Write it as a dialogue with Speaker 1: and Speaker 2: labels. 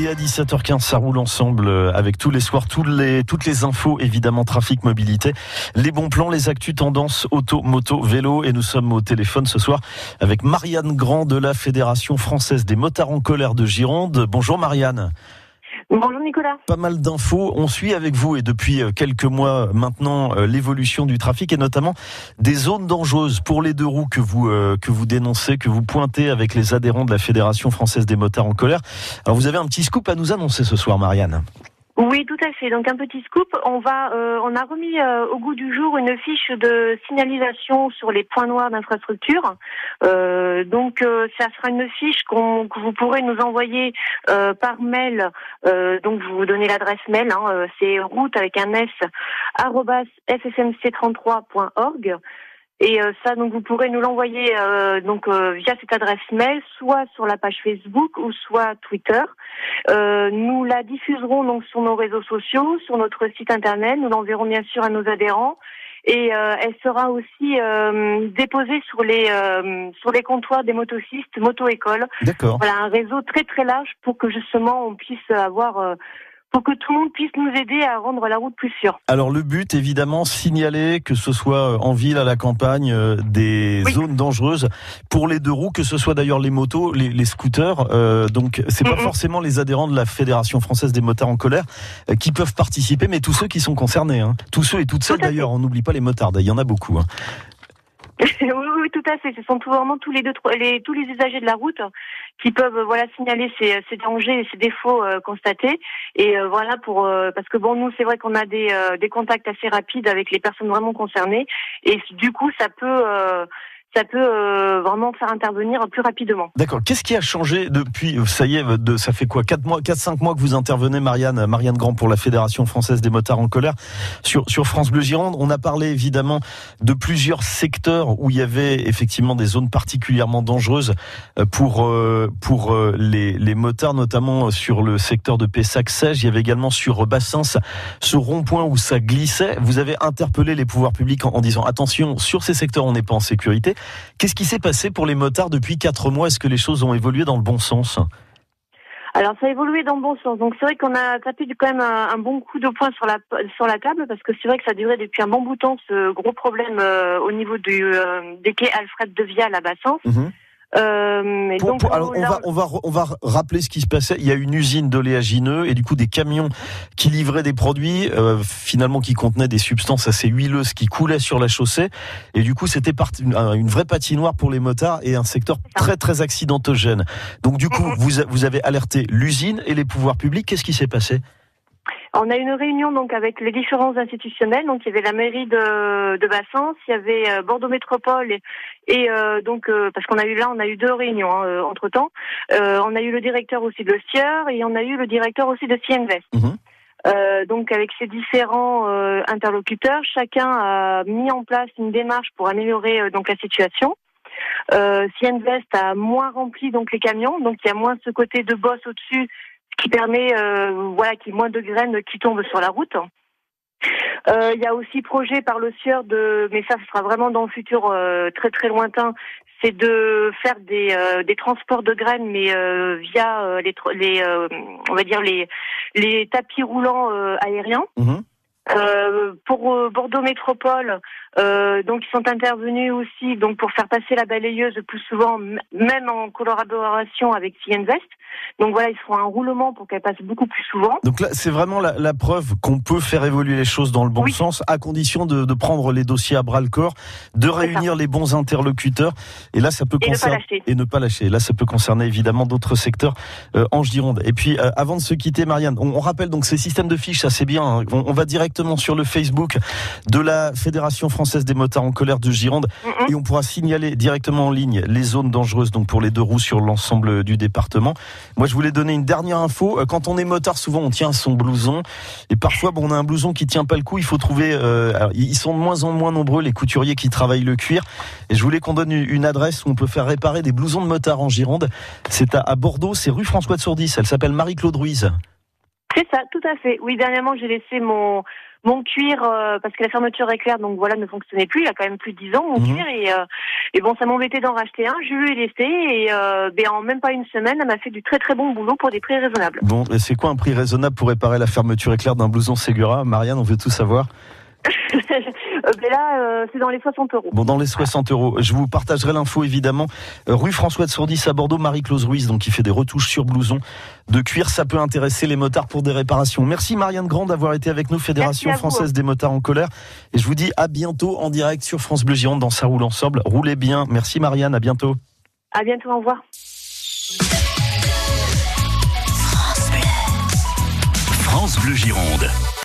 Speaker 1: Et à 17h15, ça roule ensemble euh, avec tous les soirs, toutes les, toutes les infos, évidemment, trafic, mobilité, les bons plans, les actus, tendances, auto, moto, vélo. Et nous sommes au téléphone ce soir avec Marianne Grand de la Fédération française des motards en colère de Gironde. Bonjour Marianne.
Speaker 2: Bonjour Nicolas.
Speaker 1: Pas mal d'infos. On suit avec vous et depuis euh, quelques mois maintenant euh, l'évolution du trafic et notamment des zones dangereuses pour les deux roues que vous euh, que vous dénoncez, que vous pointez avec les adhérents de la Fédération française des motards en colère. Alors vous avez un petit scoop à nous annoncer ce soir, Marianne.
Speaker 2: Oui, tout à fait. Donc un petit scoop, on va, euh, on a remis euh, au goût du jour une fiche de signalisation sur les points noirs d'infrastructure. Euh, donc ça sera une fiche qu'on, que vous pourrez nous envoyer par mail. donc vous vous donnez l'adresse mail, hein, c'est route avec un s @ssmc33.org. Et euh, ça, donc vous pourrez nous l'envoyer euh, donc euh, via cette adresse mail, soit sur la page Facebook ou soit Twitter. nous la diffuserons donc sur nos réseaux sociaux, sur notre site internet. Nous l'enverrons bien sûr à nos adhérents. Et elle sera aussi déposée sur les sur les comptoirs des motocistes, moto-écoles.
Speaker 1: D'accord.
Speaker 2: Voilà un réseau très très large pour que justement on puisse avoir pour que tout le monde puisse nous aider à rendre la route plus sûre.
Speaker 1: Alors le but, évidemment, signaler que ce soit en ville, à la campagne, euh, des zones dangereuses pour les deux roues, que ce soit d'ailleurs les motos, les, scooters. Euh, donc c'est pas forcément les adhérents de la Fédération française des motards en colère euh, qui peuvent participer, mais tous ceux qui sont concernés, hein. tous ceux et toutes celles d'ailleurs. On n'oublie pas les motards, il y en a beaucoup. Hein.
Speaker 2: oui, oui, tout à fait. Ce sont tout, vraiment tous les, deux, les, tous les usagers de la route qui peuvent voilà signaler ces, ces dangers et ces défauts euh, constatés. Et euh, voilà pour euh, parce que bon, nous c'est vrai qu'on a des, des contacts assez rapides avec les personnes vraiment concernées et du coup ça peut ça peut euh, vraiment faire intervenir plus rapidement.
Speaker 1: D'accord. Qu'est-ce qui a changé depuis Ça y est, de, ça fait quoi? 4 mois, 4 5 mois que vous intervenez, Marianne, Marianne Grand pour la Fédération française des motards en colère sur sur France Bleu Gironde. On a parlé évidemment de plusieurs secteurs où il y avait effectivement des zones particulièrement dangereuses euh, pour euh, pour les les motards, notamment sur le secteur de Pessac-Sège. Il y avait également sur Bassins ce rond-point où ça glissait. Vous avez interpellé les pouvoirs publics en, en disant attention, sur ces secteurs on n'est pas en sécurité. Qu'est-ce qui s'est passé pour les motards depuis quatre mois? Est-ce que les choses ont évolué dans le bon sens?
Speaker 2: Alors ça a évolué dans le bon sens. Donc c'est vrai qu'on a tapé quand même un, bon coup de poing sur la sur la table parce que c'est vrai que ça durait depuis un bon bout de temps ce gros problème euh, au niveau du euh, des quais Alfred de Vial à Bassens. Mhm.
Speaker 1: Euh, donc, alors on va on va on va rappeler ce qui se passait. Il y a une usine d'oléagineux et du coup des camions qui livraient des produits euh, finalement qui contenaient des substances assez huileuses qui coulaient sur la chaussée et du coup c'était une, une vraie patinoire pour les motards et un secteur très très accidentogène. Donc du coup vous vous avez alerté l'usine et les pouvoirs publics. Qu'est-ce qui s'est passé?
Speaker 2: On a eu une réunion donc avec les différents institutionnels. Donc il y avait la mairie de, de Bassens, il y avait euh, Bordeaux Métropole et, euh, donc euh, parce qu'on a eu là on a eu deux réunions hein, entre temps. on a eu le directeur aussi de Sieur et on a eu le directeur aussi de Cienvest. Mhm. donc avec ces différents interlocuteurs, chacun a mis en place une démarche pour améliorer donc la situation. Euh, Cienvest a moins rempli donc les camions, donc il y a moins ce côté de bosse au-dessus qui permet euh, voilà qu'il y ait moins de graines qui tombent sur la route. Euh, il y a aussi projet par le Sieur de, mais ça ce sera vraiment dans le futur euh, très très lointain, c'est de faire des, des transports de graines, mais via les, les on va dire les les tapis roulants aériens. Mhm. pour Bordeaux Métropole, euh, donc ils sont intervenus aussi donc pour faire passer la balayeuse plus souvent, même en collaboration avec Cienvest. Donc voilà, ils feront un roulement pour qu'elle passe beaucoup plus souvent.
Speaker 1: Donc là, c'est vraiment la, la preuve qu'on peut faire évoluer les choses dans le bon sens, à condition de, de, prendre les dossiers à bras le corps, de réunir les bons interlocuteurs. Et là, ça peut concerner et ne pas lâcher. Là, ça peut concerner évidemment d'autres secteurs euh, en Gironde. Et puis, euh, avant de se quitter, Marianne, on, on, rappelle donc ces systèmes de fiches, ça c'est bien. Hein. On, on, va directement sur le Facebook de la Fédération française des motards en colère de Gironde et on pourra signaler directement en ligne les zones dangereuses donc pour les deux roues sur l'ensemble du département. Moi je voulais donner une dernière info. Euh, quand on est motard, souvent on tient son blouson et parfois bon, on a un blouson qui tient pas le coup. Il faut trouver. Euh, ils sont de moins en moins nombreux les couturiers qui travaillent le cuir. Et je voulais qu'on donne une adresse où on peut faire réparer des blousons de motard en Gironde. C'est à, Bordeaux, c'est rue François de Sourdis. Elle s'appelle Marie-Claude Ruiz.
Speaker 2: C'est ça, tout à fait. Oui, dernièrement j'ai laissé mon mon cuir, euh, parce que la fermeture éclair, donc voilà, ne fonctionnait plus. Il a quand même plus de 10 ans, mon mhm. cuir. Et, euh, et bon, ça m'embêtait d'en racheter un. Je lui ai laissé. Et euh, ben, en même pas une semaine, elle m'a fait du très très bon boulot pour des prix raisonnables.
Speaker 1: Bon, et c'est quoi un prix raisonnable pour réparer la fermeture éclair d'un blouson Segura Marianne, on veut tout savoir.
Speaker 2: Euh, mais là, euh, c'est dans les 60 euros.
Speaker 1: Bon, dans les 60 euros. Je vous partagerai l'info évidemment. Euh, rue François de Sourdis à Bordeaux, Marie-Clause Ruiz, donc qui fait des retouches sur blouson de cuir. Ça peut intéresser les motards pour des réparations. Merci Marianne Grand d'avoir été avec nous, Fédération française des motards en colère. Et je vous dis à bientôt en direct sur France Bleu Gironde dans sa roule ensemble. Roulez bien. Merci Marianne, à bientôt.
Speaker 2: À bientôt, au revoir.
Speaker 3: France Bleu Gironde.